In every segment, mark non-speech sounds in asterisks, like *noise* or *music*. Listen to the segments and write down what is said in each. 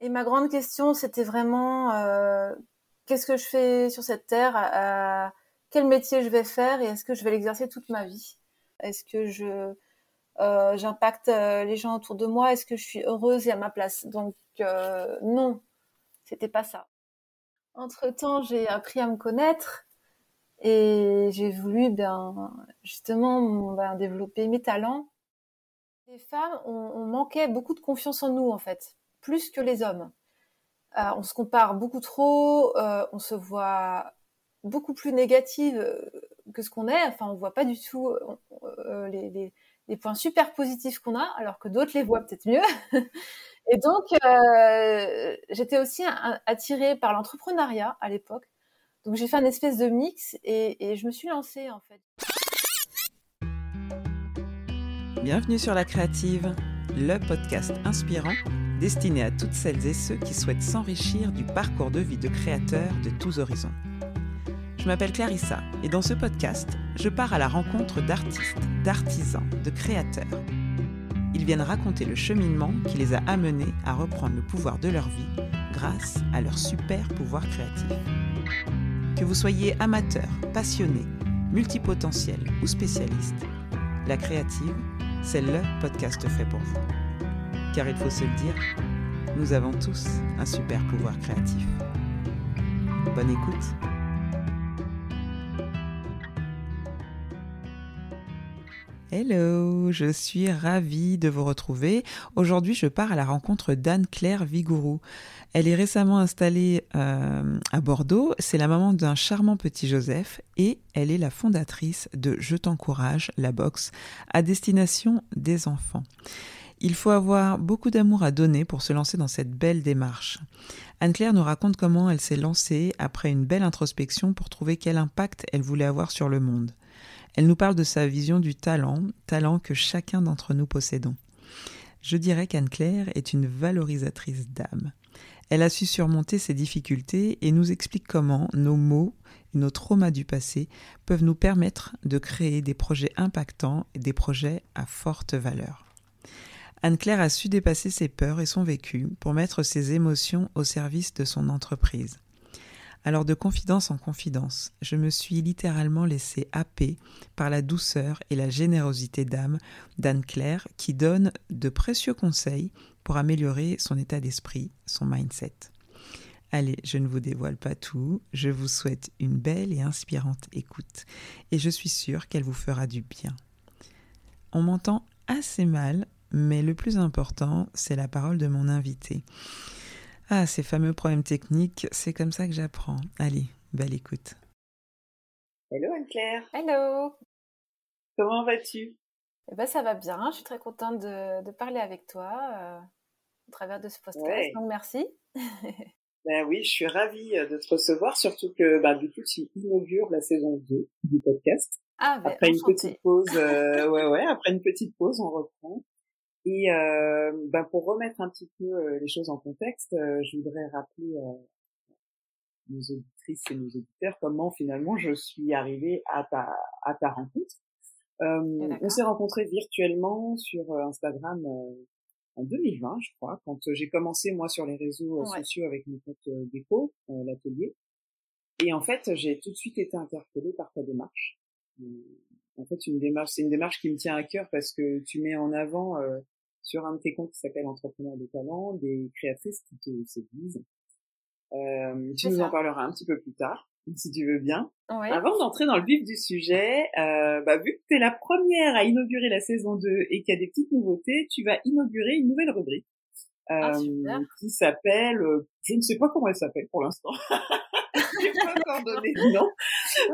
Et ma grande question, c'était vraiment euh, qu'est-ce que je fais sur cette terre? Euh, Quel métier je vais faire? Et est-ce que je vais l'exercer toute ma vie? Est-ce que je euh, j'impacte les gens autour de moi? Est-ce que je suis heureuse et à ma place? Donc non, c'était pas ça. Entre temps, j'ai appris à me connaître et j'ai voulu ben justement ben, développer mes talents. Les femmes, on manquait beaucoup de confiance en nous en fait plus que les hommes. Euh, on se compare beaucoup trop, euh, on se voit beaucoup plus négative euh, que ce qu'on est. Enfin, on voit pas du tout les, points super positifs qu'on a, alors que d'autres les voient peut-être mieux. *laughs* Et donc, j'étais aussi attirée par l'entrepreneuriat à l'époque. Donc, j'ai fait un espèce de mix et, et je me suis lancée en fait. Bienvenue sur La Créative, le podcast inspirant destiné à toutes celles et ceux qui souhaitent s'enrichir du parcours de vie de créateurs de tous horizons. Je m'appelle Clarissa et dans ce podcast, je pars à la rencontre d'artistes, d'artisans, de créateurs. Ils viennent raconter le cheminement qui les a amenés à reprendre le pouvoir de leur vie grâce à leur super pouvoir créatif. Que vous soyez amateur, passionné, multipotentiel ou spécialiste, La Créative, c'est le podcast fait pour vous car il faut se le dire, nous avons tous un super pouvoir créatif. Bonne écoute Hello, je suis ravie de vous retrouver. Aujourd'hui, je pars à la rencontre d'Anne-Claire Vigourou. Elle est récemment installée euh, à Bordeaux. C'est la maman d'un charmant petit Joseph et elle est la fondatrice de Je t'encourage, la boxe, à destination des enfants. Il faut avoir beaucoup d'amour à donner pour se lancer dans cette belle démarche. Anne-Claire nous raconte comment elle s'est lancée après une belle introspection pour trouver quel impact elle voulait avoir sur le monde. Elle nous parle de sa vision du talent, talent que chacun d'entre nous possédons. Je dirais qu'Anne-Claire est une valorisatrice d'âme. Elle a su surmonter ses difficultés et nous explique comment nos mots et nos traumas du passé peuvent nous permettre de créer des projets impactants et des projets à forte valeur. Anne-Claire a su dépasser ses peurs et son vécu pour mettre ses émotions au service de son entreprise. Alors de confidence en confidence, je me suis littéralement laissée happer par la douceur et la générosité d'âme d'Anne-Claire qui donne de précieux conseils pour améliorer son état d'esprit, son mindset. Allez, je ne vous dévoile pas tout, je vous souhaite une belle et inspirante écoute et je suis sûre qu'elle vous fera du bien. On m'entend assez mal, mais le plus important, c'est la parole de mon invité. Ah, ces fameux problèmes techniques, c'est comme ça que j'apprends. Allez, belle écoute. Hello Anne-Claire. Hello. Comment vas-tu? Eh ben, Ça va bien, je suis très contente de, parler avec toi euh, au travers de ce podcast, donc merci. *laughs* ben oui, je suis ravie euh, de te recevoir, surtout que ben, du coup tu inaugures la saison 2 du podcast. Ah, ben, après une petite pause, euh, *laughs* ouais, ouais, après une petite pause, on reprend. Et euh, ben pour remettre un petit peu euh, les choses en contexte, euh, je voudrais rappeler nos auditrices et nos auditeurs comment finalement je suis arrivée à ta à ta rencontre. on s'est rencontrés virtuellement sur Instagram en 2020, je crois, quand j'ai commencé moi sur les réseaux sociaux avec mon compte déco, l'atelier. Et en fait, j'ai tout de suite été interpellée par ta démarche. En fait, une démarche, c'est une démarche qui me tient à cœur parce que tu mets en avant sur un de tes comptes qui s'appelle Entrepreneur de talent, des créatrices qui te séduisent. Euh, tu nous en parleras un petit peu plus tard, *laughs* si tu veux bien. Avant d'entrer dans le vif du sujet, euh, bah, vu que tu es la première à inaugurer la saison 2 et qu'il y a des petites nouveautés, tu vas inaugurer une nouvelle rubrique ah, euh, qui s'appelle, euh, je ne sais pas comment elle s'appelle pour l'instant. *laughs* *laughs* j'ai pas encore donné de nom.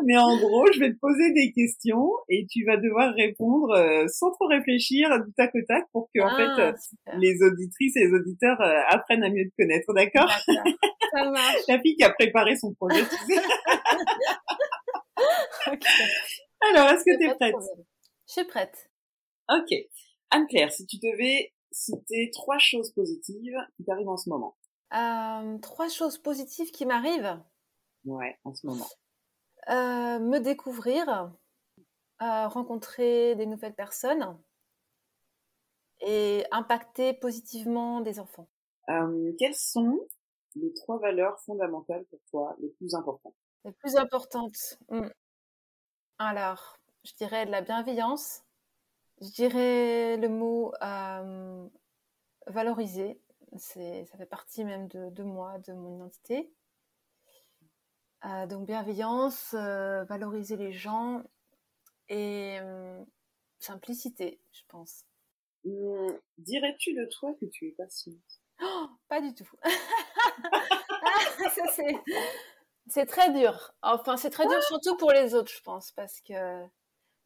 Mais en gros, je vais te poser des questions et tu vas devoir répondre euh, sans trop réfléchir du tac au tac pour que en ah, fait euh, les auditrices et les auditeurs euh, apprennent à mieux te connaître, d'accord? Ça marche. La fille qui a préparé son projet, tu sais. *laughs* Alors, est-ce que tu es prête? Je suis prête. Ok. Anne-Claire, si tu devais citer trois choses positives qui t'arrivent en ce moment. trois choses positives qui m'arrivent? Ouais, en ce moment. Euh, me découvrir, euh, rencontrer des nouvelles personnes et impacter positivement des enfants. Euh, quelles sont les trois valeurs fondamentales pour toi, les plus importantes? Les plus importantes. Hmm. Alors, je dirais de la bienveillance. Je dirais le mot valoriser. Ça fait partie même de, de moi, de mon identité. Euh, donc bienveillance, euh, valoriser les gens et euh, simplicité, je pense. Mmh, dirais-tu de toi que tu es patiente? Oh, Pas du tout. *laughs* c'est très dur. Enfin, c'est très dur surtout pour les autres, je pense, parce que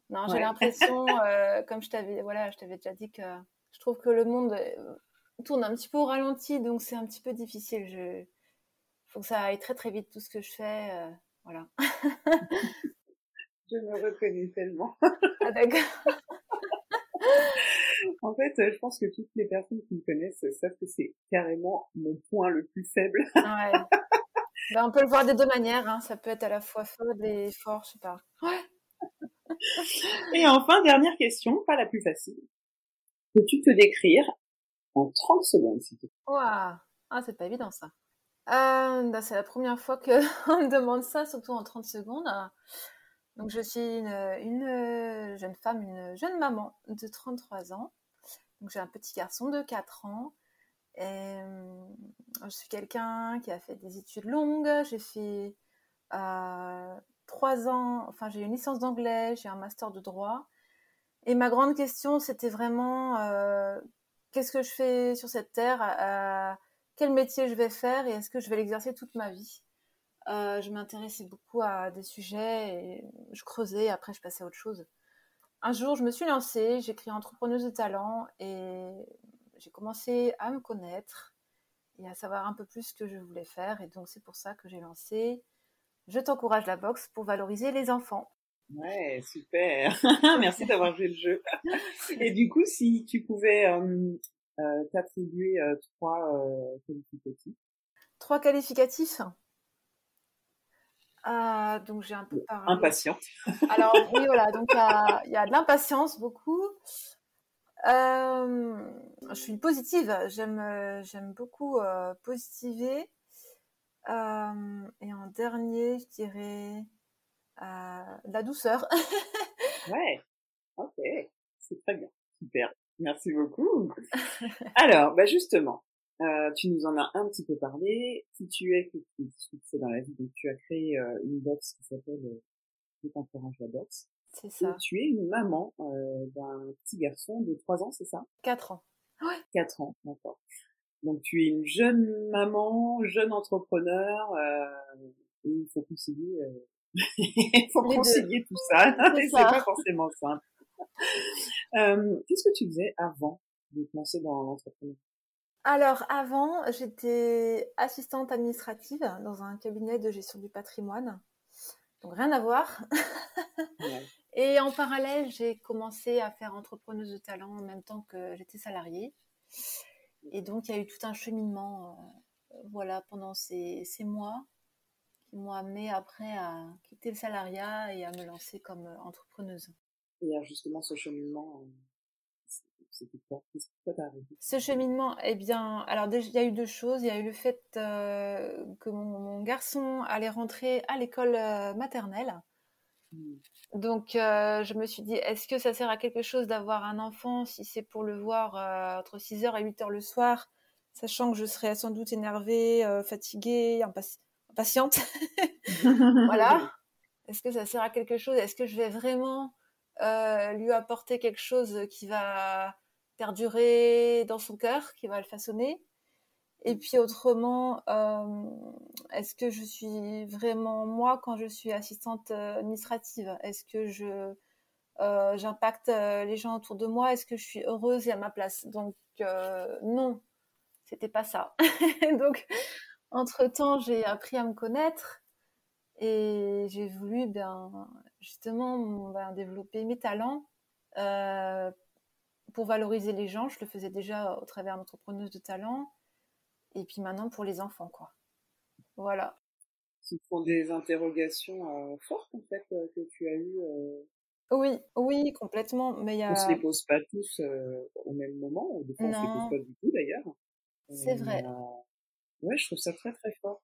non, j'ai l'impression, *laughs* comme je t'avais, voilà, je t'avais déjà dit que je trouve que le monde tourne un petit peu au ralenti, donc c'est un petit peu difficile. Je, faut que ça aille très très vite tout ce que je fais, voilà. je me reconnais tellement. *laughs* ah d'accord. en fait, je pense que toutes les personnes qui me connaissent savent que c'est carrément mon point le plus faible. ouais. Ben, on peut le voir des deux manières. Hein. Ça peut être à la fois faible et fort, je sais pas. Ouais. et enfin, dernière question, pas la plus facile. Peux-tu te décrire en 30 secondes, s'il te plaît? Ah, c'est pas évident ça. Euh, ben, c'est la première fois qu'on *laughs* me demande ça, surtout en 30 secondes. Donc, je suis une, une, jeune femme, une jeune maman de 33 ans. Donc, j'ai un petit garçon de 4 ans. Euh, je suis quelqu'un qui a fait des études longues. J'ai fait euh, 3 ans, enfin, j'ai une licence d'anglais, j'ai un master de droit. Et ma grande question, c'était vraiment euh, qu'est-ce que je fais sur cette terre? Euh, Quel métier je vais faire et est-ce que je vais l'exercer toute ma vie euh, je m'intéressais beaucoup à des sujets et je creusais, après je passais à autre chose. Un jour, je me suis lancée, j'ai écrit entrepreneuse de talent et j'ai commencé à me connaître et à savoir un peu plus ce que je voulais faire. Et donc, c'est pour ça que j'ai lancé Je t'encourage la boxe pour valoriser les enfants. Ouais, super. *laughs* Merci d'avoir joué le jeu. Et du coup, si tu pouvais euh, t'attribuer trois qualificatifs. Trois qualificatifs? Ah, donc j'ai un peu parlé. Impatiente. *laughs* Alors oui, voilà, donc il y, a de l'impatience beaucoup. Euh, je suis positive, j'aime j'aime beaucoup euh, positiver. Euh, et en dernier, je dirais la douceur. *laughs* ouais, ok, c'est très bien, super. Merci beaucoup. Alors, bah justement, euh, tu nous en as un petit peu parlé. Qui tu es, fais dans la vie. Donc, tu as créé euh, une box qui s'appelle euh, la box. C'est ça. Et tu es une maman euh, d'un petit garçon de 3 ans, c'est ça? 4 ans. Ouais. 4 ans, d'accord. Donc, tu es une jeune maman, jeune entrepreneur. Euh, et il faut concilier, *laughs* il faut concilier tout ça. C'est *laughs* pas forcément simple. *laughs* Qu'est-ce que tu faisais avant de te lancer dans l'entrepreneuriat? Alors avant, j'étais assistante administrative dans un cabinet de gestion du patrimoine. Donc rien à voir. *laughs* Et en parallèle, j'ai commencé à faire entrepreneuse de talent en même temps que j'étais salariée. Et donc il y a eu tout un cheminement euh, voilà pendant ces, ces mois qui m'ont amené après à quitter le salariat et à me lancer comme entrepreneuse. Et justement ce cheminement, euh, ce cheminement, eh bien, alors il y a eu deux choses. Il y a eu le fait euh, que mon, garçon allait rentrer à l'école euh, maternelle. Hmm. Donc, euh, je me suis dit, est-ce que ça sert à quelque chose d'avoir un enfant si c'est pour le voir entre 6h et 8h le soir, sachant que je serais sans doute énervée, fatiguée, impatiente? *laughs* voilà. *laughs* Est-ce que ça sert à quelque chose? Est-ce que je vais vraiment lui apporter quelque chose qui va perdurer dans son cœur, qui va le façonner. Et puis autrement, euh, est-ce que je suis vraiment moi quand je suis assistante euh, administrative? Est-ce que je euh, j'impacte les gens autour de moi? Est-ce que je suis heureuse et à ma place? Donc non, c'était pas ça. *laughs* Donc entre temps, j'ai appris à me connaître et j'ai voulu ben justement ben, développer mes talents pour valoriser les gens, je le faisais déjà au travers d'entrepreneuse de talent. Et puis maintenant pour les enfants, quoi. Voilà. Ce sont des interrogations euh, fortes, en fait, euh, que tu as eues. Euh... Oui, oui, complètement. Mais y a... On se les pose pas tous euh, au même moment, des fois on se les pose pas du tout d'ailleurs. C'est vrai. ouais, je trouve ça très très fort.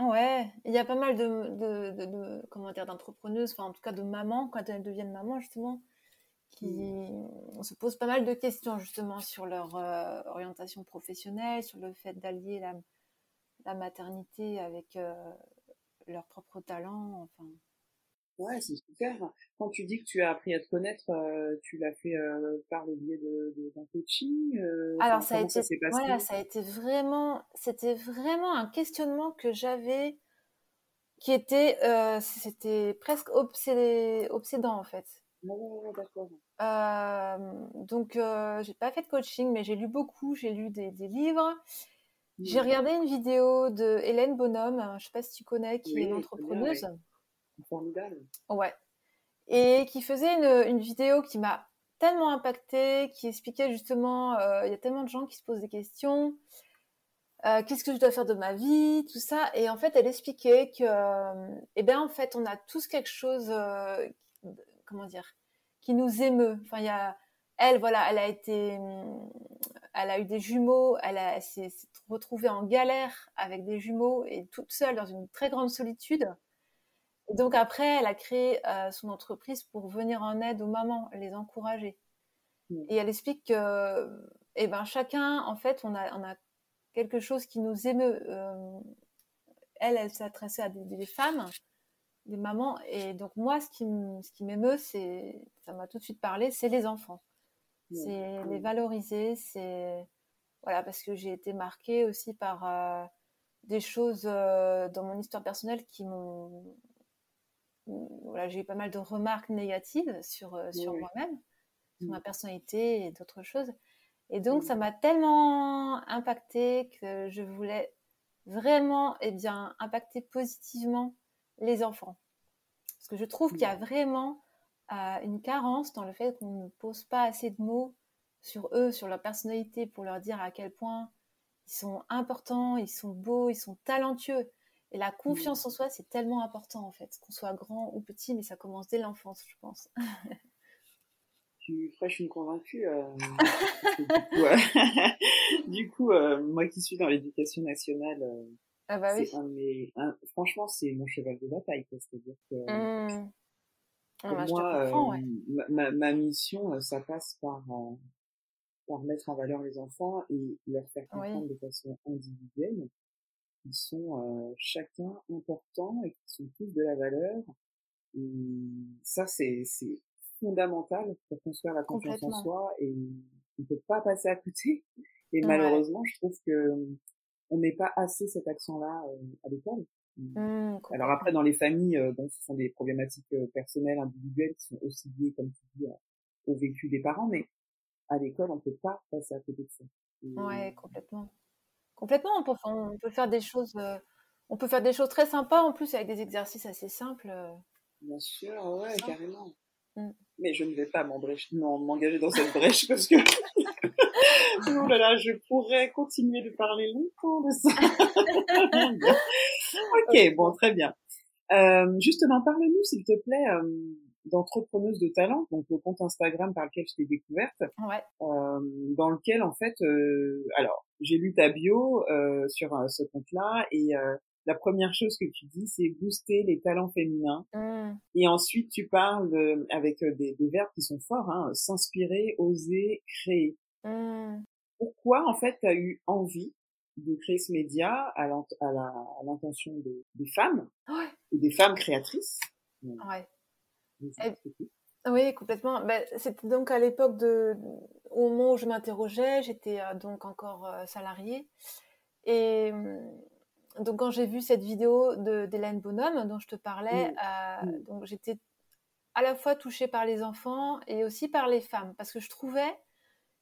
Ouais, il y a pas mal de, de, de, comment dire d'entrepreneuses, enfin en tout cas de mamans quand elles deviennent mamans justement, qui on se pose pas mal de questions justement sur leur orientation professionnelle, sur le fait d'allier la, la maternité avec leur propre talent, enfin. Ouais, c'est super. Quand tu dis que tu as appris à te connaître, euh, tu l'as fait euh, par le biais de, d'un coaching. Euh, Alors ça a été, voilà, ça a été vraiment, c'était vraiment un questionnement que j'avais, qui était, c'était presque obsédé, obsédant en fait. Ouais, d'accord. donc j'ai pas fait de coaching, mais j'ai lu beaucoup, j'ai lu des, des livres. J'ai mmh. regardé une vidéo de Hélène Bonhomme, je sais pas si tu connais, qui est une entrepreneuse. Ouais. Et qui faisait une, vidéo qui m'a tellement impactée, qui expliquait justement, euh, il y a tellement de gens qui se posent des questions. Euh, qu'est-ce que je dois faire de ma vie, tout ça. Et en fait, elle expliquait que, euh, eh bien, en fait, on a tous quelque chose, comment dire, qui nous émeut. Enfin, il y a, elle, voilà, elle a été, elle a eu des jumeaux, elle, s'est retrouvée en galère avec des jumeaux et toute seule dans une très grande solitude. Et donc après, elle a créé euh, son entreprise pour venir en aide aux mamans, les encourager. Mmh. Et elle explique que, eh ben, chacun, en fait, on a, on a quelque chose qui nous émeut. Euh, elle, elle s'adressait à des, femmes, des mamans. Et donc moi, ce qui, ce qui m'émeut, c'est, ça m'a tout de suite parlé, c'est les enfants. Mmh. C'est les valoriser, c'est voilà, parce que j'ai été marquée aussi par euh, des choses dans mon histoire personnelle qui m'ont voilà, j'ai eu pas mal de remarques négatives sur, euh, sur moi-même, sur ma mmh. personnalité et d'autres choses. Et donc, ça mmh. m'a tellement impacté que je voulais vraiment eh bien, impacter positivement les enfants. Parce que je trouve qu'il y a vraiment euh, une carence dans le fait qu'on ne pose pas assez de mots sur eux, sur leur personnalité, pour leur dire à quel point ils sont importants, ils sont beaux, ils sont talentueux. Et la confiance en soi, c'est tellement important en fait, qu'on soit grand ou petit, mais ça commence dès l'enfance, je pense. tu fraîches une convaincue. Euh, *laughs* *laughs* du coup, euh, moi qui suis dans l'éducation nationale, euh, ah bah oui. un franchement, c'est mon cheval de bataille. C'est-à-dire que mmh. ah bah, moi, ma, ma, mission, ça passe par, par mettre en valeur les enfants et leur faire comprendre de façon individuelle qui sont euh, chacun importants et qui sont tous de la valeur. Et ça, c'est fondamental pour construire la confiance en soi et on peut pas passer à côté. Et malheureusement, je trouve que on met pas assez cet accent-là euh, à l'école. Mmh, Alors après, dans les familles, euh, bon, ce sont des problématiques personnelles, individuelles qui sont aussi liées, comme tu dis, au vécu des parents, mais à l'école, on peut pas passer à côté de ça. ouais, complètement. Complètement, on peut, on peut faire des choses, euh, on peut faire des choses très sympas en plus avec des exercices assez simples. Euh. Bien sûr, ouais, carrément. Mmh. Mais je ne vais pas m'engager dans cette brèche parce que *laughs* oh là là, je pourrais continuer de parler longtemps de ça. *laughs* ok, bon, très bien. Euh, justement, parle-nous, s'il te plaît, d'entrepreneuse de talent, donc le compte Instagram par lequel je t'ai découverte, ouais. euh, dans lequel en fait, euh, alors j'ai lu ta bio euh, sur euh, ce compte-là et euh, la première chose que tu dis, c'est booster les talents féminins. Mmh. Et ensuite, tu parles de, avec des, des, verbes qui sont forts, hein, s'inspirer, oser, créer. Mmh. Pourquoi en fait tu as eu envie de créer ce média à l'intention des, des femmes ouais. et des femmes créatrices? Ouais. Oui, complètement. Ben, c'était donc à l'époque de, au moment où je m'interrogeais, j'étais euh, donc encore euh, salariée. Et hum, donc quand j'ai vu cette vidéo d'Hélène Bonhomme dont je te parlais, euh, donc j'étais à la fois touchée par les enfants et aussi par les femmes, parce que je trouvais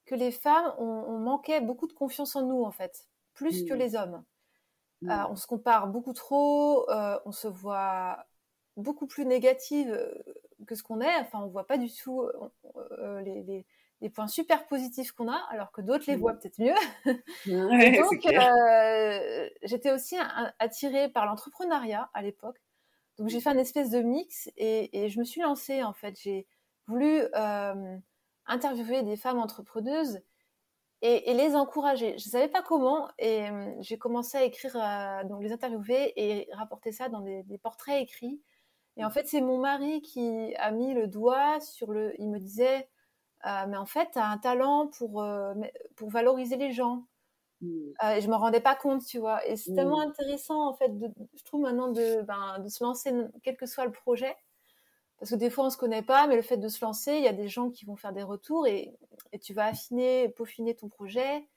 que les femmes, on, manquait beaucoup de confiance en nous en fait, plus que les hommes. on se compare beaucoup trop, on se voit beaucoup plus négative que ce qu'on est. Enfin, on voit pas du tout euh, euh, les, les, points super positifs qu'on a, alors que d'autres les mmh. voient peut-être mieux. *laughs* donc, euh, j'étais aussi attirée par l'entrepreneuriat à l'époque. Donc, j'ai fait un espèce de mix et, et, je me suis lancée, en fait. J'ai voulu interviewer des femmes entrepreneuses et, les encourager. Je ne savais pas comment et j'ai commencé à écrire, donc les interviewer et rapporter ça dans des, portraits écrits. Et en fait, c'est mon mari qui a mis le doigt sur le. Il me disait, mais en fait, tu as un talent pour, pour valoriser les gens. Mmh. et je me rendais pas compte, tu vois. Et c'est tellement mmh. intéressant, en fait, de, je trouve maintenant de, ben, de se lancer, quel que soit le projet. Parce que des fois, on se connaît pas, mais le fait de se lancer, il y a des gens qui vont faire des retours et, et tu vas affiner, peaufiner ton projet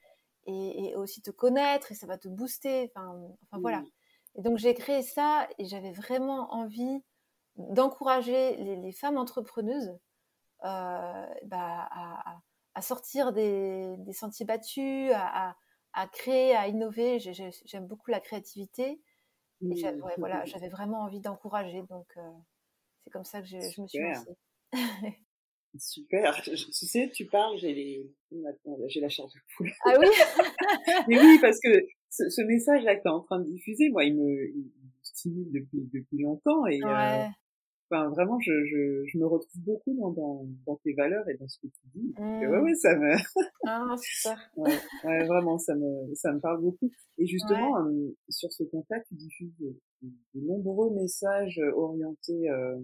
et, aussi te connaître et ça va te booster. Enfin, enfin voilà. Et donc, j'ai créé ça et j'avais vraiment envie d'encourager les, femmes entrepreneuses euh, bah, à, à, sortir des, des, sentiers battus, à, à créer, à innover. J'aime beaucoup la créativité. Et voilà, j'avais vraiment envie d'encourager. Donc, euh, c'est comme ça que je, me suis lancée. *laughs* Super. tu sais, tu parles, j'ai les, j'ai la chair de poule. Ah oui? *laughs* Mais oui, parce que ce, message-là que tu es en train de diffuser, moi, il me, il me stimule depuis, depuis longtemps et, euh, Enfin, vraiment, je, je, je, me retrouve beaucoup dans, dans, dans, tes valeurs et dans ce que tu dis. mmh. ouais, ça me. *laughs* ah, super. ouais, ouais, vraiment, ça me, ça me parle beaucoup. Et justement, euh, sur ce compte-là, tu diffuses de, nombreux messages orientés euh,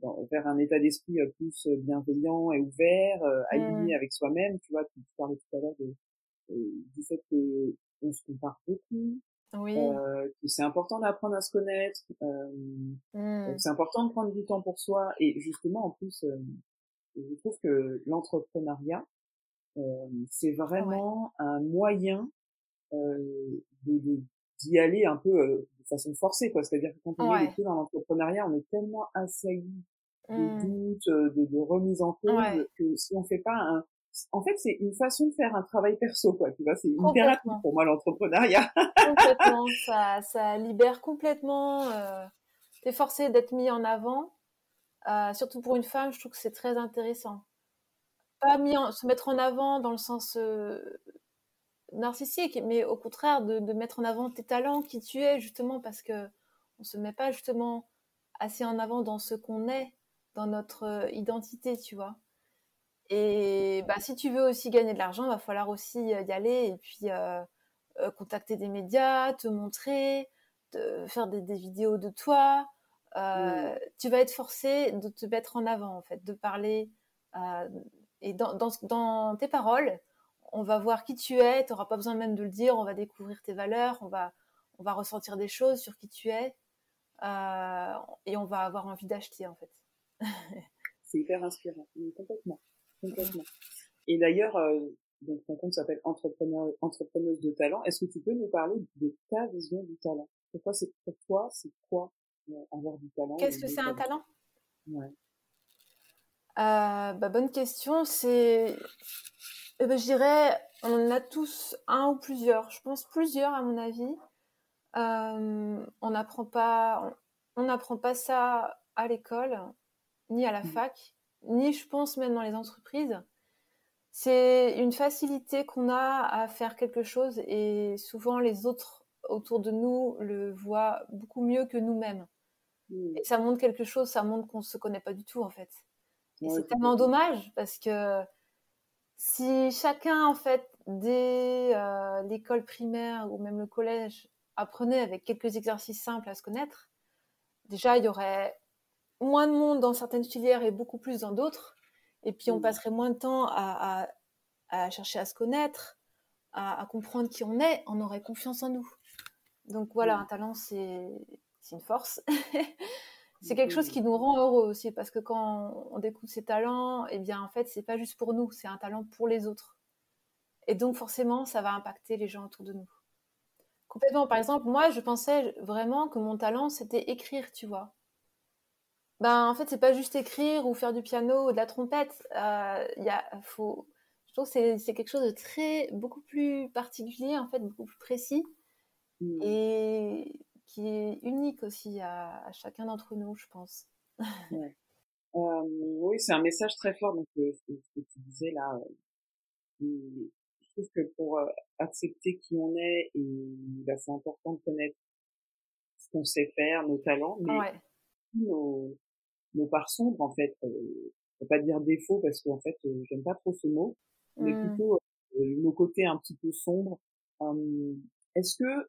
dans, vers un état d'esprit euh, plus bienveillant et ouvert, euh, aligné mmh. avec soi-même. Tu vois, tu, parlais tout à l'heure de, du fait que on se compare beaucoup, oui. Euh, c'est important d'apprendre à se connaître. Euh. C'est important de prendre du temps pour soi. Et justement, en plus, euh, je trouve que l'entrepreneuriat, euh, c'est vraiment un moyen euh, d'y aller un peu de façon forcée. quoi. C'est-à-dire que quand on est dans l'entrepreneuriat, on est tellement assailli de mmh. doutes, de, de remise en cause, que si on fait pas un, en fait, c'est une façon de faire un travail perso, quoi. Tu vois, c'est une thérapie pour moi l'entrepreneuriat. *laughs* complètement, ça, ça libère complètement. Euh, T'es forcé d'être mis en avant, euh, surtout pour une femme. Je trouve que c'est très intéressant. Pas mis se mettre en avant dans le sens euh, narcissique, mais au contraire de, de, mettre en avant tes talents, qui tu es, justement, parce que on se met pas justement assez en avant dans ce qu'on est, dans notre euh, identité, tu vois. Et bah, si tu veux aussi gagner de l'argent, il va falloir aussi euh, y aller et puis euh, euh, contacter des médias, te montrer, faire des, vidéos de toi. Mmh. Tu vas être forcé de te mettre en avant, en fait, de parler. et dans, dans, dans, tes paroles, on va voir qui tu es. Tu n'auras pas besoin même de le dire. On va découvrir tes valeurs. On va, on va ressentir des choses sur qui tu es. et on va avoir envie d'acheter, en fait. *laughs* C'est hyper inspirant, complètement. Complètement. Et d'ailleurs, euh, donc ton compte s'appelle Entrepreneur, entrepreneuse de talent. Est-ce que tu peux nous parler de ta vision du talent? Pourquoi c'est pour toi, c'est quoi euh, avoir du talent Qu'est-ce que c'est un talent? Ouais. Euh, bah, bonne question. C'est, eh ben, je dirais, on en a tous un ou plusieurs. Je pense plusieurs à mon avis. Euh, on n'apprend pas, on n'apprend pas ça à l'école ni à la mmh. fac ni je pense même dans les entreprises. C'est une facilité qu'on a à faire quelque chose et souvent les autres autour de nous le voient beaucoup mieux que nous-mêmes. Hmm. Et ça montre quelque chose, ça montre qu'on ne se connaît pas du tout en fait. Et c'est tellement dommage parce que si chacun en fait dès euh, l'école primaire ou même le collège apprenait avec quelques exercices simples à se connaître, déjà il y aurait moins de monde dans certaines filières et beaucoup plus dans d'autres. Et puis on mmh. passerait moins de temps à, chercher à se connaître, à, comprendre qui on est, on aurait confiance en nous. Donc voilà, mmh. un talent, c'est une force. *laughs* c'est quelque chose qui nous rend heureux aussi, parce que quand on découvre ses talents, eh bien en fait, c'est pas juste pour nous, c'est un talent pour les autres. Et donc forcément, ça va impacter les gens autour de nous. Complètement. Par exemple, moi, je pensais vraiment que mon talent, c'était écrire, tu vois. Ben, en fait, c'est pas juste écrire ou faire du piano ou de la trompette. Euh, y a, faut, je trouve que c'est quelque chose de très, beaucoup plus particulier, en fait, beaucoup plus précis mmh. et qui est unique aussi à, chacun d'entre nous, je pense. *laughs* Ouais. Euh, oui, c'est un message très fort, donc euh, ce que tu disais là. Euh, je trouve que pour accepter qui on est, et bah, c'est important de connaître ce qu'on sait faire, nos talents, mais ouais. nos, nos parts sombres en fait. Euh, pas dire défaut parce qu'en fait euh, j'aime pas trop ce mot, mais mmh. plutôt nos côtés un petit peu sombres. Est-ce que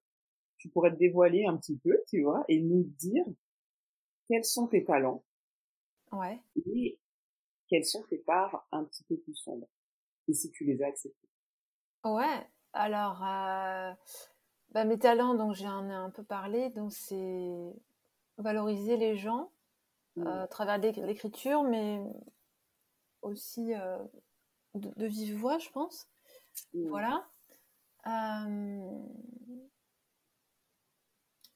tu pourrais te dévoiler un petit peu, tu vois, et nous dire quels sont tes talents Ouais. Et quelles sont tes parts un petit peu plus sombres Et si tu les as acceptées? Ouais. Alors, euh, bah, mes talents, donc j'en ai un peu parlé, donc c'est valoriser les gens euh, à travers l'écriture, mais aussi euh, de, vive voix, je pense. Mmh. Voilà.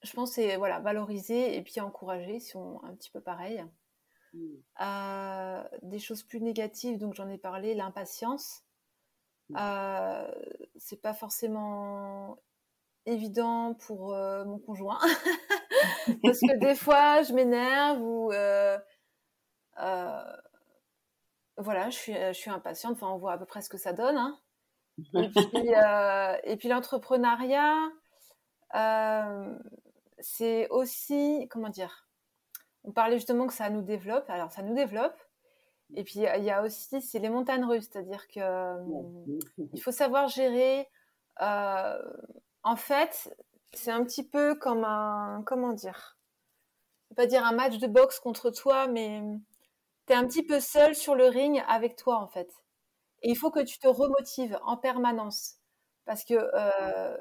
je pense c'est voilà valoriser et puis encourager, si on un petit peu pareil. Mmh. des choses plus négatives, donc j'en ai parlé, l'impatience. Euh, c'est pas forcément évident pour euh, mon conjoint *laughs* parce que des fois je m'énerve ou euh, voilà je suis je suis impatiente enfin on voit à peu près ce que ça donne hein. et puis et puis l'entrepreneuriat c'est aussi comment dire on parlait justement que ça nous développe alors ça nous développe et puis il y a aussi, c'est les montagnes russes, c'est-à-dire que euh, il faut savoir gérer. Euh, en fait, c'est un petit peu comme un, comment dire, pas dire un match de boxe contre toi, mais tu es un petit peu seul sur le ring avec toi en fait. Et il faut que tu te remotives en permanence. Parce que euh,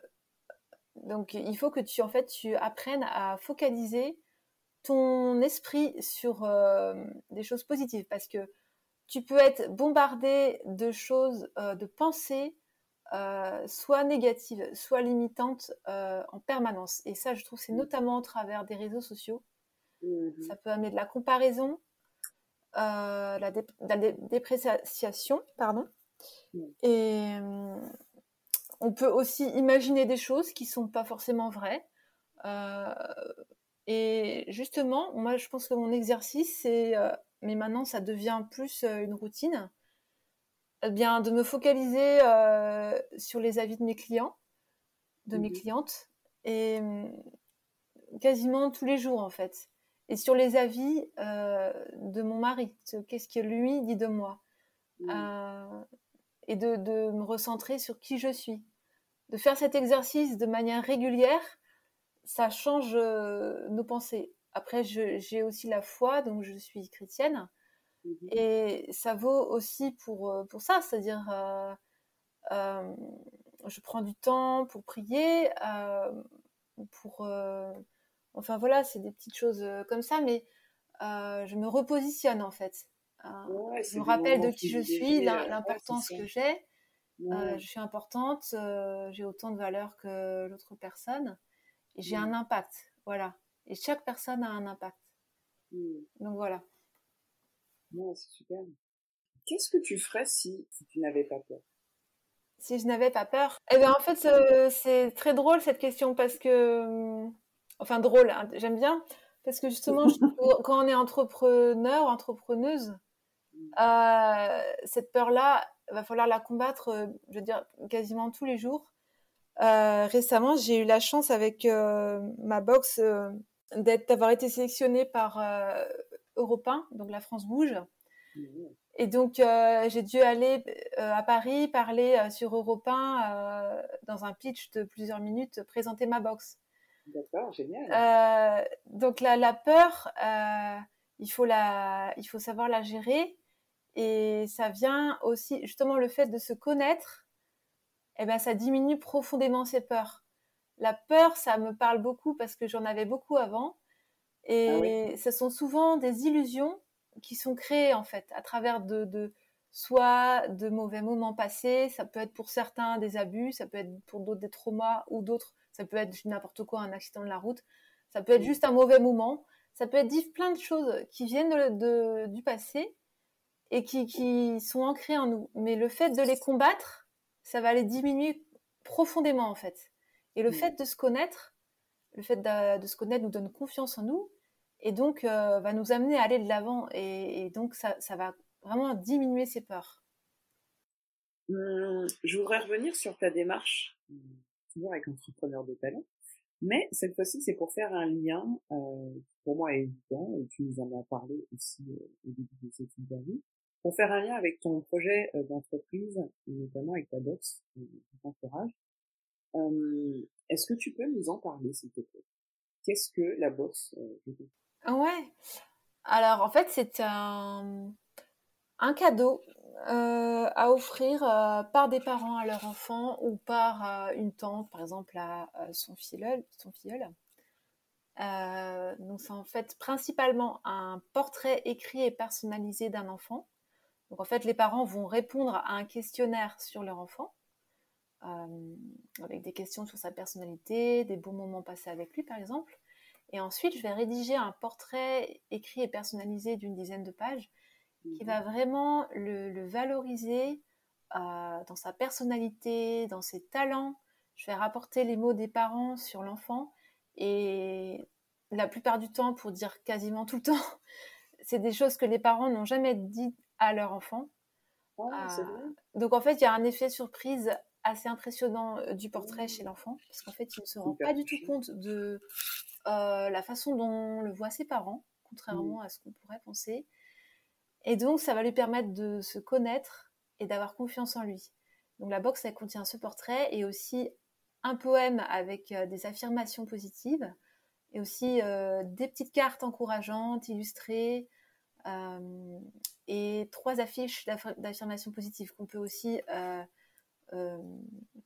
donc il faut que tu en fait tu apprennes à focaliser ton esprit sur des choses positives. Parce que tu peux être bombardé de choses, euh, de pensées, euh, soit négatives, soit limitantes euh, en permanence. Et ça, je trouve, c'est mmh. notamment au travers des réseaux sociaux. Mmh. Ça peut amener de la comparaison, la, dépréciation, pardon. Mmh. Et on peut aussi imaginer des choses qui sont pas forcément vraies. et justement, moi, je pense que mon exercice, c'est mais maintenant ça devient plus euh, une routine, eh bien de me focaliser euh, sur les avis de mes clients, de mes mhm. clientes, et mm, quasiment tous les jours en fait, et sur les avis euh, de mon mari, qu'est-ce que lui dit de moi, mhm. et de, de me recentrer sur qui je suis, de faire cet exercice de manière régulière, ça change nos pensées après, j'ai aussi la foi, donc je suis chrétienne. Mhm. Et ça vaut aussi pour, pour ça, c'est-à-dire, euh, euh, je prends du temps pour prier, pour... enfin voilà, c'est des petites choses comme ça, mais je me repositionne en fait. je me rappelle de qui je suis, l'importance que j'ai. je suis importante, j'ai autant de valeur que l'autre personne, et j'ai un impact. Voilà. Et chaque personne a un impact. Hmm. Donc voilà. C'est super. Qu'est-ce que tu ferais si, tu n'avais pas peur? Si je n'avais pas peur? Eh bien, en fait, c'est très drôle cette question parce que, hum, enfin drôle, hein, j'aime bien parce que justement, *laughs* quand on est entrepreneur, entrepreneuse, hmm. euh, cette peur-là, va falloir la combattre, euh, je veux dire, quasiment tous les jours. Euh, récemment, j'ai eu la chance avec ma box d'être d'avoir été sélectionnée par Europe 1, donc la France bouge. Mmh. Et donc euh, j'ai dû aller euh, à Paris parler euh, sur Europe 1 dans un pitch de plusieurs minutes, présenter ma box. D'accord, génial. donc la, la peur, il faut la, il faut savoir la gérer et ça vient aussi justement le fait de se connaître. Eh ben ça diminue profondément ses peurs. La peur, ça me parle beaucoup parce que j'en avais beaucoup avant. Et ah ce sont souvent des illusions qui sont créées en fait à travers de, soit de mauvais moments passés, ça peut être pour certains des abus, ça peut être pour d'autres des traumas ou d'autres, ça peut être n'importe quoi, un accident de la route, ça peut être juste un mauvais moment, ça peut être plein de choses qui viennent du passé et qui, qui sont ancrées en nous. Mais le fait de les combattre, ça va les diminuer profondément en fait. Et le fait de se connaître, le fait de, se connaître nous donne confiance en nous et donc euh, va nous amener à aller de l'avant et, donc ça, va vraiment diminuer ses peurs. Hum, je voudrais revenir sur ta démarche, toujours avec entrepreneur de talent, mais cette fois-ci c'est pour faire un lien, euh, pour moi évident, et tu nous en as parlé aussi euh, au début de cette interview, pour faire un lien avec ton projet d'entreprise, notamment avec ta box, ton entourage, est-ce que tu peux nous en parler, s'il te plaît? Qu'est-ce que la box Ouais. Alors, en fait, c'est un, un cadeau euh, à offrir euh, par des parents à leur enfant ou par euh, une tante, par exemple, à, son filleul. Son filleul. donc, c'est en fait principalement un portrait écrit et personnalisé d'un enfant. Donc, en fait, les parents vont répondre à un questionnaire sur leur enfant, avec des questions sur sa personnalité, des bons moments passés avec lui, par exemple. Et ensuite, je vais rédiger un portrait écrit et personnalisé d'une dizaine de pages qui va vraiment le, valoriser euh, dans sa personnalité, dans ses talents. Je vais rapporter les mots des parents sur l'enfant et la plupart du temps, pour dire quasiment tout le temps, *laughs* c'est des choses que les parents n'ont jamais dit à leur enfant. Euh, donc en fait, il y a un effet surprise assez impressionnant euh, du portrait chez l'enfant, parce qu'en fait, il ne se rend pas du tout compte de la façon dont le voient ses parents, contrairement à ce qu'on pourrait penser. Et donc, ça va lui permettre de se connaître et d'avoir confiance en lui. Donc, la box, elle contient ce portrait et aussi un poème avec euh, des affirmations positives et aussi euh, des petites cartes encourageantes, illustrées euh, et trois affiches d'affirmations positives qu'on peut aussi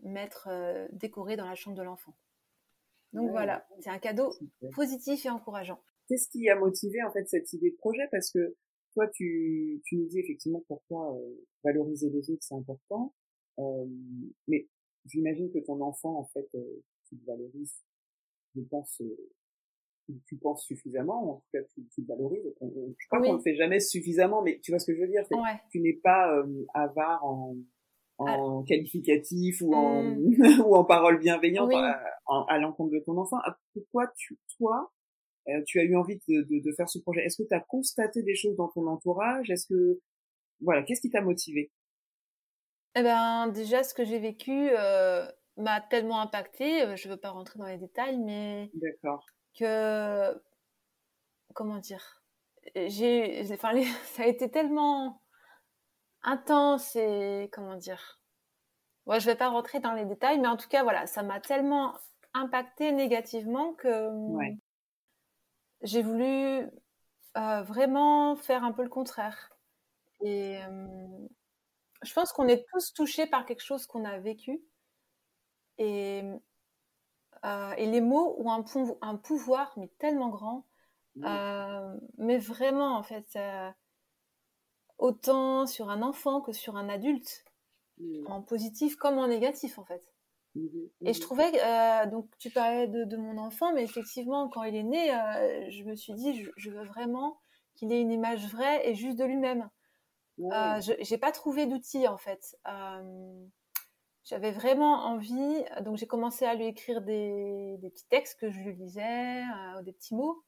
mettre décorées dans la chambre de l'enfant. Donc voilà, c'est un cadeau positif et encourageant. Qu'est-ce qui a motivé en fait cette idée de projet? Parce que toi, tu, tu nous dis effectivement pour toi, euh, valoriser les autres, c'est important. Euh, mais j'imagine que ton enfant, en fait, euh, tu le valorises, je pense, euh, tu penses suffisamment, en tout cas, tu, tu le valorises. je crois qu'on ne le fait jamais suffisamment, mais tu vois ce que je veux dire Tu n'es pas avare en, en qualificatif ou en, mmh. *laughs* ou en paroles bienveillantes à, à l'encontre de ton enfant. Ah, pourquoi tu, toi, euh, tu as eu envie de, de, faire ce projet? Est-ce que tu as constaté des choses dans ton entourage? Est-ce que voilà, qu'est-ce qui t'a motivé Eh ben, déjà, ce que j'ai vécu euh, m'a tellement impacté. Euh, je veux pas rentrer dans les détails, mais d'accord. Que comment dire? J'ai, enfin, *laughs* ça a été tellement intense et comment dire? Ouais, je vais pas rentrer dans les détails, mais en tout cas, voilà, ça m'a tellement impacté négativement que ouais j'ai voulu euh, vraiment faire un peu le contraire. Et euh, je pense qu'on est tous touchés par quelque chose qu'on a vécu. Et, euh, et les mots ont un, un, pouvoir, mais tellement grand. mais vraiment, en fait, autant sur un enfant que sur un adulte, en positif comme en négatif, en fait. Mmh et je trouvais, euh, donc tu parlais de, mon enfant, mais effectivement, quand il est né, euh, je me suis dit, je, veux vraiment qu'il ait une image vraie et juste de lui-même. Euh, je j'ai pas trouvé d'outils en fait. J'avais vraiment envie, donc j'ai commencé à lui écrire des, des, petits textes que je lui lisais, des petits mots,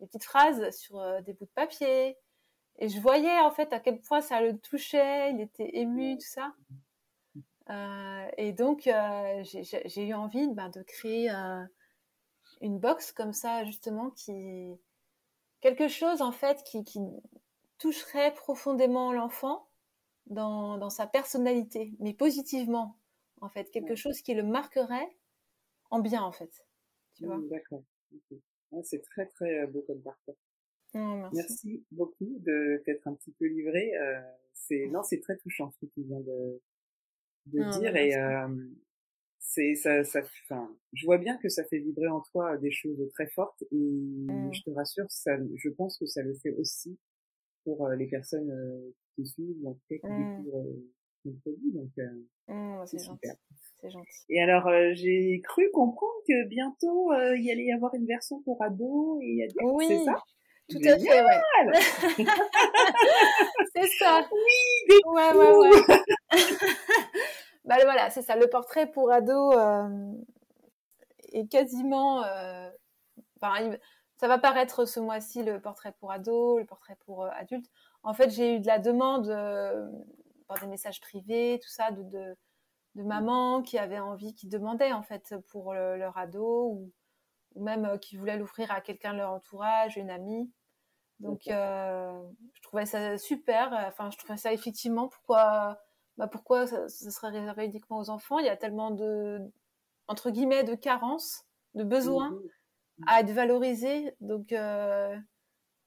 des petites phrases sur des bouts de papier. Et je voyais en fait à quel point ça le touchait, il était ému, tout ça. Euh, et donc, euh, j'ai eu envie ben, de créer euh, une box comme ça, justement, qui quelque chose en fait qui, qui toucherait profondément l'enfant dans, dans, sa personnalité, mais positivement, en fait, quelque chose qui le marquerait en bien, en fait. Tu vois mmh, D'accord. c'est très très beau comme parcours. Oh, merci. merci. beaucoup de t'être un petit peu livré. c'est non, c'est très touchant ce que tu viens de de ah, dire et euh, c'est ça ça enfin je vois bien que ça fait vibrer en toi des choses très fortes et mmh. je te rassure ça je pense que ça le fait aussi pour euh, les personnes euh, qui te suivent en cas qui mmh. découvrent ton produit donc mmh, c'est gentil c'est gentil et alors j'ai cru comprendre que bientôt il y allait y avoir une version pour ados et oui. c'est ça? Tout à fait, ouais. *laughs* c'est ça. Oui, ouais, ouais, ouais. *laughs* bah voilà, c'est ça. Le portrait pour ado euh, est quasiment. Euh, ça va paraître ce mois-ci le portrait pour ado, le portrait pour euh, adulte. En fait, j'ai eu de la demande euh, par des messages privés, tout ça, de, de, de mamans qui avaient envie, qui demandaient en fait pour leur ado ou ou même euh, qui voulaient l'offrir à quelqu'un de leur entourage, une amie. Donc, je trouvais ça super. Enfin, je trouvais ça effectivement pourquoi, bah pourquoi ça, serait réservé uniquement aux enfants? Il y a tellement de, entre guillemets, de carences, de besoins mmh à être valorisés. Donc,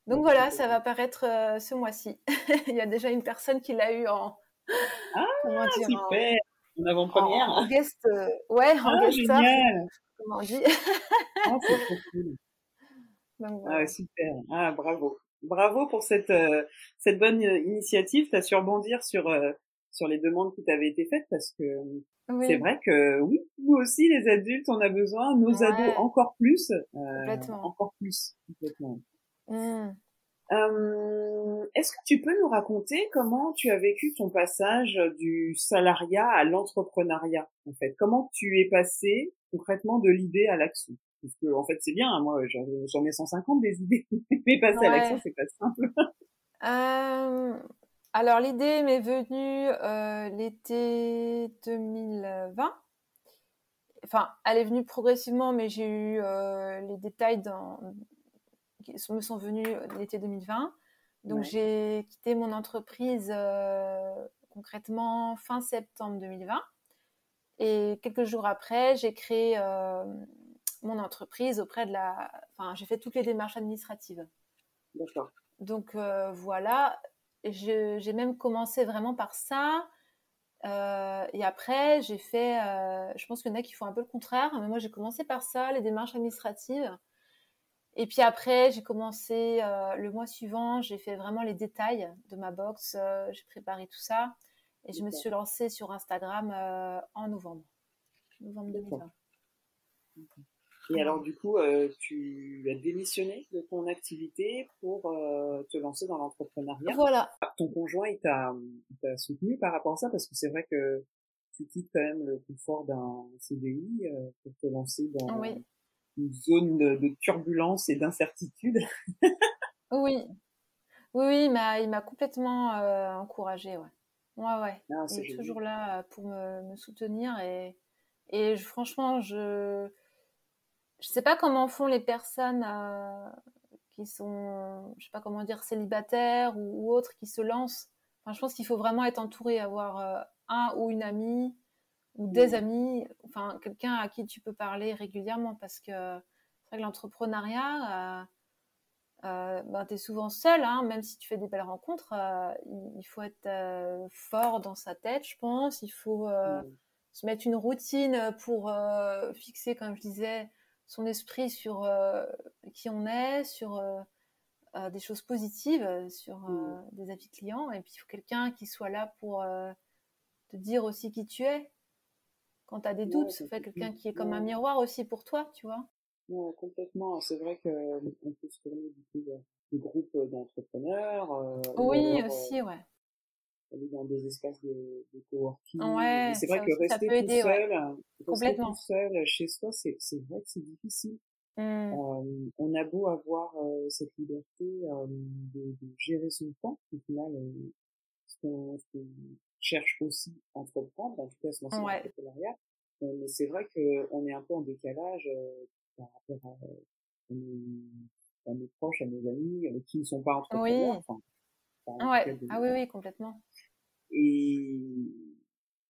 donc voilà, ça va paraître ce mois-ci. *laughs* Il y a déjà une personne qui l'a eu en. Ah, super en, avant-première en, guest, ouais, en ah, comment on dit Ah, c'est *laughs* cool. Ah, super. Ah, bravo. Bravo pour cette, euh, cette bonne euh, initiative. Tu as su rebondir sur, euh, sur les demandes qui t'avaient été faites parce que c'est vrai que oui, nous aussi, les adultes, on a besoin, nos ados encore plus. complètement. Encore plus. Complètement. Mmh. Est-ce que tu peux nous raconter comment tu as vécu ton passage du salariat à l'entrepreneuriat en fait? Comment tu es passé concrètement de l'idée à l'action? Parce que en fait c'est bien, hein, moi j'en ai 150 des idées, *laughs* mais passer à l'action c'est pas simple. euh, alors l'idée m'est venue euh, l'été 2020. Enfin, elle est venue progressivement, mais j'ai eu euh, les détails dans... qui me sont venus l'été 2020. Donc j'ai quitté mon entreprise euh, concrètement fin septembre 2020. Et quelques jours après, j'ai créé mon entreprise auprès de la. Enfin, j'ai fait toutes les démarches administratives. D'accord. Donc euh, voilà, j'ai même commencé vraiment par ça. Euh, et après, j'ai fait. Euh, je pense qu'il y en a qui font un peu le contraire, mais moi j'ai commencé par ça, les démarches administratives. Et puis après, j'ai commencé le mois suivant, j'ai fait vraiment les détails de ma box, j'ai préparé tout ça, et je me suis lancée sur Instagram en novembre, novembre 2020. Et alors du coup, euh, tu as démissionné de ton activité pour euh, te lancer dans l'entrepreneuriat. Voilà. Ton conjoint, il t'a, soutenu par rapport à ça? Parce que c'est vrai que tu quittes quand même le confort d'un CDI euh, pour te lancer dans une zone de, turbulence et d'incertitude. *laughs* oui. Oui, oui, il m'a, il m'a complètement encouragé, ouais. Ouais, ouais. Ah, il est toujours là pour me, me soutenir et, et je, franchement, je, je sais pas comment font les personnes euh, qui sont, je sais pas comment dire, célibataires ou, autres qui se lancent. Enfin, je pense qu'il faut vraiment être entouré, avoir euh, un ou une amie ou des amis, enfin quelqu'un à qui tu peux parler régulièrement parce que c'est vrai que l'entrepreneuriat, euh, euh ben, tu es souvent seul, hein, même si tu fais des belles rencontres, il, faut être fort dans sa tête, je pense. Il faut se mettre une routine pour fixer, comme je disais, son esprit sur euh, qui on est, sur euh, euh, des choses positives, sur mm. des avis clients. Et puis il faut quelqu'un qui soit là pour te dire aussi qui tu es. Quand tu as des doutes, ça fait quelqu'un qui est comme un miroir aussi pour toi, tu vois. Ouais, complètement. C'est vrai qu'on peut se tourner du coup des groupes d'entrepreneurs. oui, aussi, ouais aller dans des espaces de, de coworking. Ouais, c'est vrai que rester tout seul, Complètement. tout seul chez soi, c'est, vrai que c'est difficile. Mmh. Euh, on a beau avoir euh, cette liberté euh, de, de, gérer son temps, au final, euh, ce qu'on, cherche aussi à entreprendre, en tout cas se lancer ouais. l'entrepreneuriat, euh, mais c'est vrai que on est un peu en décalage par rapport à, à, nos, proches, à nos amis, qui ne sont pas entrepreneurs. Oui. Enfin, ouais. Ah oui, oui, complètement. Et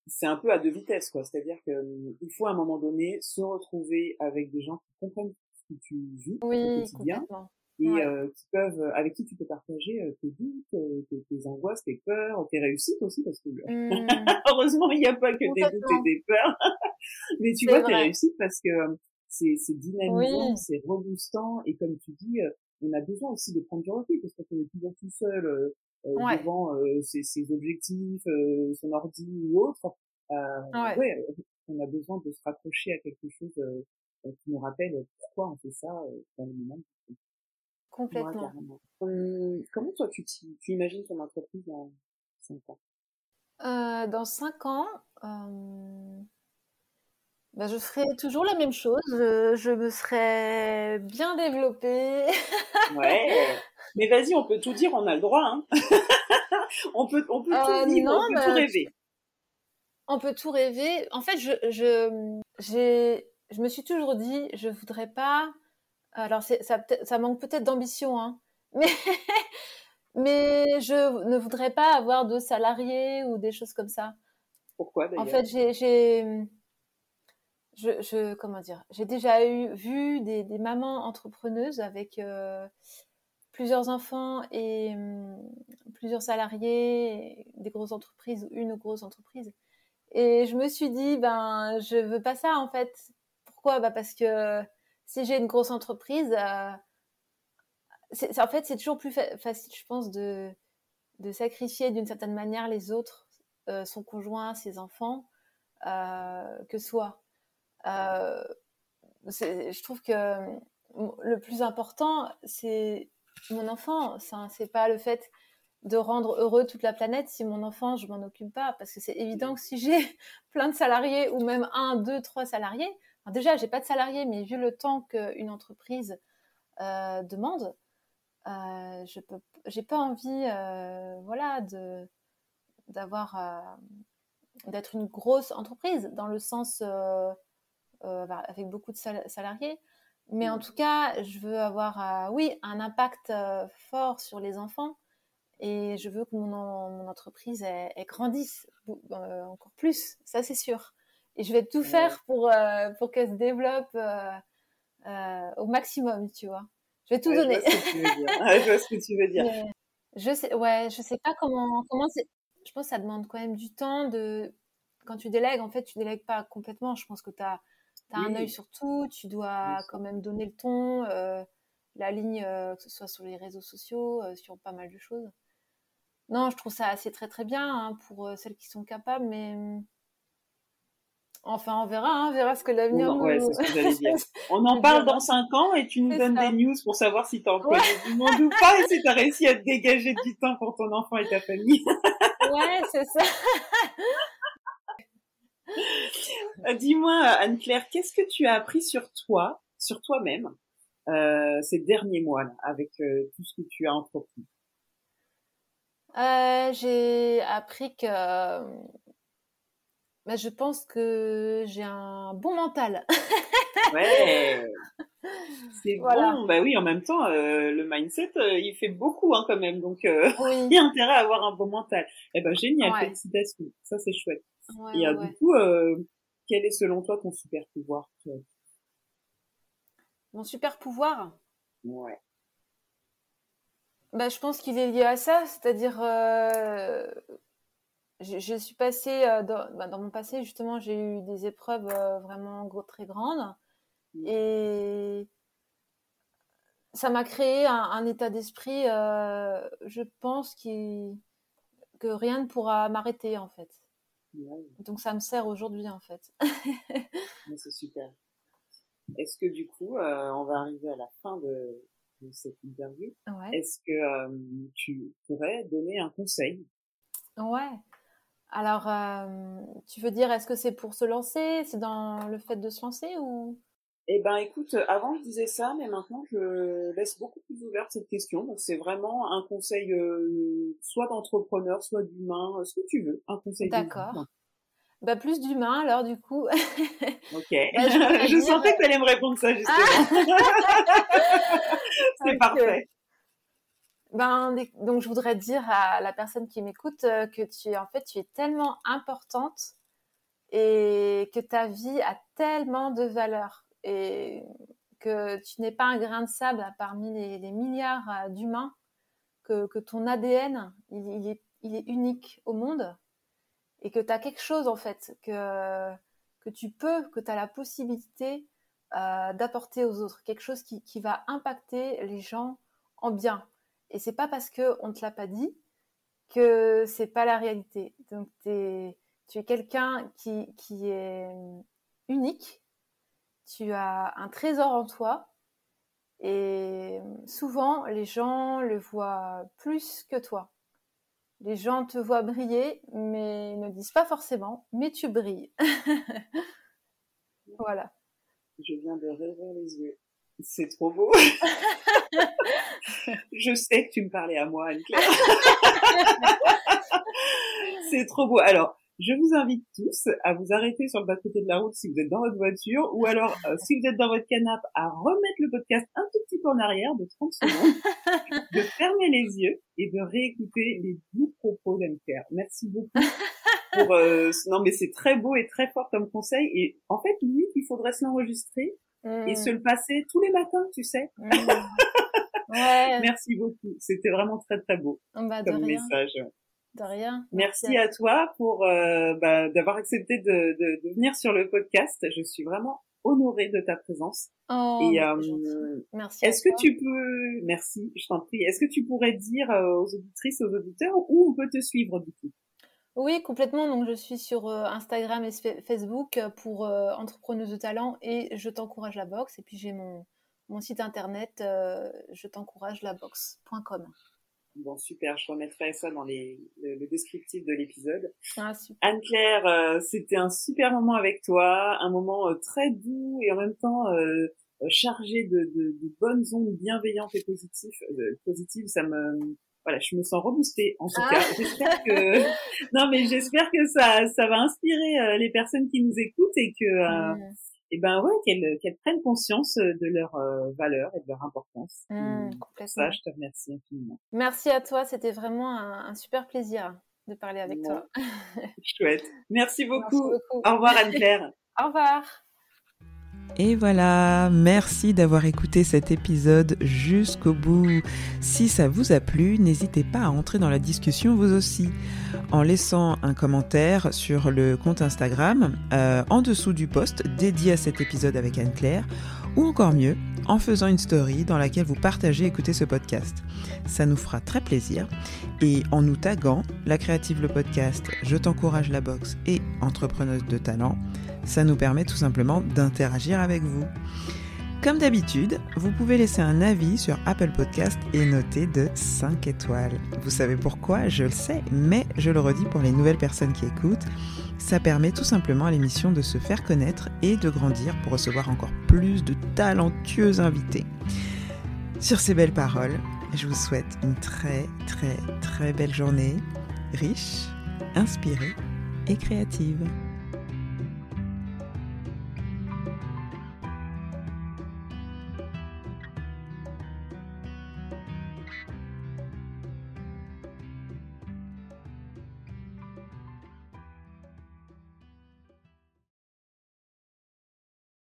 c'est un peu à deux vitesses, quoi. C'est-à-dire que euh, il faut à un moment donné se retrouver avec des gens qui comprennent ce que tu vis oui, au quotidien et euh, qui peuvent, avec qui tu peux partager euh, tes doutes, tes, angoisses, tes peurs, tes réussites aussi, parce que mmh. *laughs* heureusement il n'y a pas que des doutes et des peurs, *laughs* mais tu vois tes réussites parce que c'est dynamisant, c'est robusta et comme tu dis, on a besoin aussi de prendre du recul parce qu'on est toujours tout seul euh, devant euh, ses, ses, objectifs, euh, son ordi ou autre. Ouais. ouais. on a besoin de se raccrocher à quelque chose qui nous rappelle pourquoi on fait ça dans le moment. Complètement. Hum, comment toi tu, tu imagines ton entreprise dans 5 ans? Euh, Dans 5 ans, euh, ben je ferai toujours la même chose. Je, je me serais bien développée. *laughs* ouais. Mais vas-y, on peut tout dire, on a le droit. Hein. *laughs* on peut, on peut tout euh, dire, on peut tout rêver. On peut tout rêver. En fait, je, je, je me suis toujours dit, je voudrais pas. Alors, ça, ça manque peut-être d'ambition, hein. Mais, *laughs* mais je ne voudrais pas avoir de salariés ou des choses comme ça. Pourquoi d'ailleurs? En fait, j'ai, je, je, comment dire, j'ai déjà eu vu des, des mamans entrepreneuses avec euh, plusieurs enfants et hum, plusieurs salariés, des grosses entreprises ou une grosse entreprise. Et je me suis dit, ben, je veux pas ça en fait. Pourquoi? Bah Parce que si j'ai une grosse entreprise, euh, c'est, en fait, c'est toujours plus facile, je pense, de, sacrifier d'une certaine manière les autres, euh, son conjoint, ses enfants, euh, que soi. Je trouve que le plus important, c'est mon enfant. C'est pas le fait de rendre heureux toute la planète si mon enfant, je m'en occupe pas. Parce que c'est évident que si j'ai *laughs* plein de salariés ou même un, deux, trois salariés, enfin déjà, j'ai pas de salariés, mais vu le temps qu'une entreprise euh, demande, euh, je peux, j'ai pas envie, euh, voilà, de d'avoir, d'être une grosse entreprise dans le sens euh, avec beaucoup de salariés. Mais en tout cas, je veux avoir, oui, un impact fort sur les enfants et je veux que mon, mon entreprise elle, grandisse encore plus, ça c'est sûr. Et je vais tout faire pour pour qu'elle se développe au maximum, tu vois. Je vais tout donner. *laughs* Je vois ce que tu veux dire. je sais, ouais, je sais pas comment, comment c'est. Je pense que ça demande quand même du temps de. Quand tu délègues, en fait, tu délègues pas complètement. Je pense que tu as, as un œil sur tout. Tu dois quand même donner le ton, euh, la ligne, euh, que ce soit sur les réseaux sociaux, euh, sur pas mal de choses. Non, je trouve ça assez très très bien hein, pour celles qui sont capables, mais Enfin, on verra, hein, on verra ce que l'avenir nous... Ouais, ce. *laughs* On en parle dans 5 ans et tu nous donnes des news pour savoir si t'en connais du monde ou pas et si t'as réussi à te dégager du temps pour ton enfant et ta famille. *laughs* ouais, c'est ça. Euh, dis-moi, Anne-Claire, qu'est-ce que tu as appris sur toi, sur toi-même, euh, ces derniers mois là, avec euh, tout ce que tu as entrepris? Euh, J'ai appris que bah, je pense que j'ai un bon mental. *laughs* ouais. C'est bon. Bah oui, en même temps, euh, le mindset, euh, il fait beaucoup hein, quand même. Donc, euh, *laughs* il y a intérêt à avoir un bon mental. Eh ben, génial. Félicitations. Ça, c'est chouette. Et du coup, quel est selon toi ton super pouvoir Mon super pouvoir? Ouais. Bah, je pense qu'il est lié à ça, c'est-à-dire je, suis passée euh, bah, dans, mon passé justement j'ai eu des épreuves euh, vraiment très grandes. Mmh. et ça m'a créé un, état d'esprit euh, je pense que rien ne pourra m'arrêter en fait. Donc ça me sert aujourd'hui en fait. C'est super. Est-ce que du coup on va arriver à la fin de, cette interview? Est-ce que tu pourrais donner un conseil? Ouais. Alors, euh, tu veux dire, est-ce que c'est pour se lancer? C'est dans le fait de se lancer ou? Eh ben, écoute, avant je disais ça, mais maintenant je laisse beaucoup plus ouverte cette question. Donc, c'est vraiment un conseil, euh, soit d'entrepreneur, soit d'humain, ce que tu veux, un conseil. D'accord. Bah plus d'humain alors du coup. *laughs* Ok. Bah, je, *laughs* sentais que tu allais me répondre ça justement. *laughs* c'est parfait. Ben, donc je voudrais dire à la personne qui m'écoute euh, que tu es en fait tu es tellement importante et que ta vie a tellement de valeur et que tu n'es pas un grain de sable parmi les, milliards euh, d'humains, que, ton ADN il, est, unique au monde et que tu as quelque chose en fait que, que tu peux, que tu as la possibilité euh, d'apporter aux autres, quelque chose qui va impacter les gens en bien et c'est pas parce que on te l'a pas dit que c'est pas la réalité. Donc es, tu es quelqu'un qui, qui est unique. Tu as un trésor en toi. Et souvent, les gens le voient plus que toi. Les gens te voient briller, mais ne disent pas forcément, mais tu brilles. *laughs* voilà. Je viens de rêver les yeux. C'est trop beau. *laughs* je sais que tu me parlais à moi, Anne-Claire. *laughs* c'est trop beau. Alors, je vous invite tous à vous arrêter sur le bas-côté de la route si vous êtes dans votre voiture, ou alors euh, si vous êtes dans votre canapé, à remettre le podcast un tout petit peu en arrière de 30 secondes, *laughs* de fermer les yeux et de réécouter les doux propos danne Merci beaucoup. Pour, euh, non mais c'est très beau et très fort comme conseil et en fait lui il faudrait se l'enregistrer et mm. se le passer tous les matins tu sais mm. *laughs* ouais. merci beaucoup c'était vraiment très très beau bah, comme message de rien. Merci, à... toi pour euh, bah, d'avoir accepté de, de, venir sur le podcast. Je suis vraiment honorée de ta présence. Oh, Et euh, merci. Est-ce que tu peux, merci, je t'en prie. Est-ce que tu pourrais dire euh, aux auditrices, aux auditeurs où on peut te suivre du coup? Oui, complètement. Donc, je suis sur Instagram et Facebook pour entrepreneuse de talent et je t'encourage la boxe. Et puis, j'ai mon, mon site internet je t'encourage la boxe.com. Bon, super, je remettrai ça dans les, le, descriptif de l'épisode. Ah, Anne-Claire, euh, c'était un super moment avec toi, un moment euh, très doux et en même temps euh, chargé de, de, de, bonnes ondes bienveillantes et positives. positives, ça me... Voilà, je me sens reboostée en tout ah. cas. J'espère que *laughs* non mais j'espère que ça ça va inspirer les personnes qui nous écoutent et que mmh et ben ouais, qu'elles qu'elles prennent conscience euh, de leur euh, valeur et de leur importance. Mmh, Ça, je te remercie infiniment. Merci à toi, c'était vraiment un, un, super plaisir de parler avec toi. *laughs* Chouette. Merci *laughs* beaucoup. Merci beaucoup. Au revoir Anne-Claire. Au revoir. Et voilà, merci d'avoir écouté cet épisode jusqu'au bout. Si ça vous a plu, n'hésitez pas à entrer dans la discussion vous aussi, en laissant un commentaire sur le compte Instagram euh, en dessous du post dédié à cet épisode avec Anne-Claire, ou encore mieux, en faisant une story dans laquelle vous partagez écouter ce podcast. Ça nous fera très plaisir. Et en nous taguant, la créative le podcast, Je t'encourage la boxe et entrepreneuse de talent, ça nous permet tout simplement d'interagir avec vous. Comme d'habitude, vous pouvez laisser un avis sur Apple Podcast et noter de 5 étoiles. Vous savez pourquoi, je le sais, mais je le redis pour les nouvelles personnes qui écoutent, ça permet tout simplement à l'émission de se faire connaître et de grandir pour recevoir encore plus de talentueux invités. Sur ces belles paroles, je vous souhaite une très très très belle journée, riche, inspirée et créative.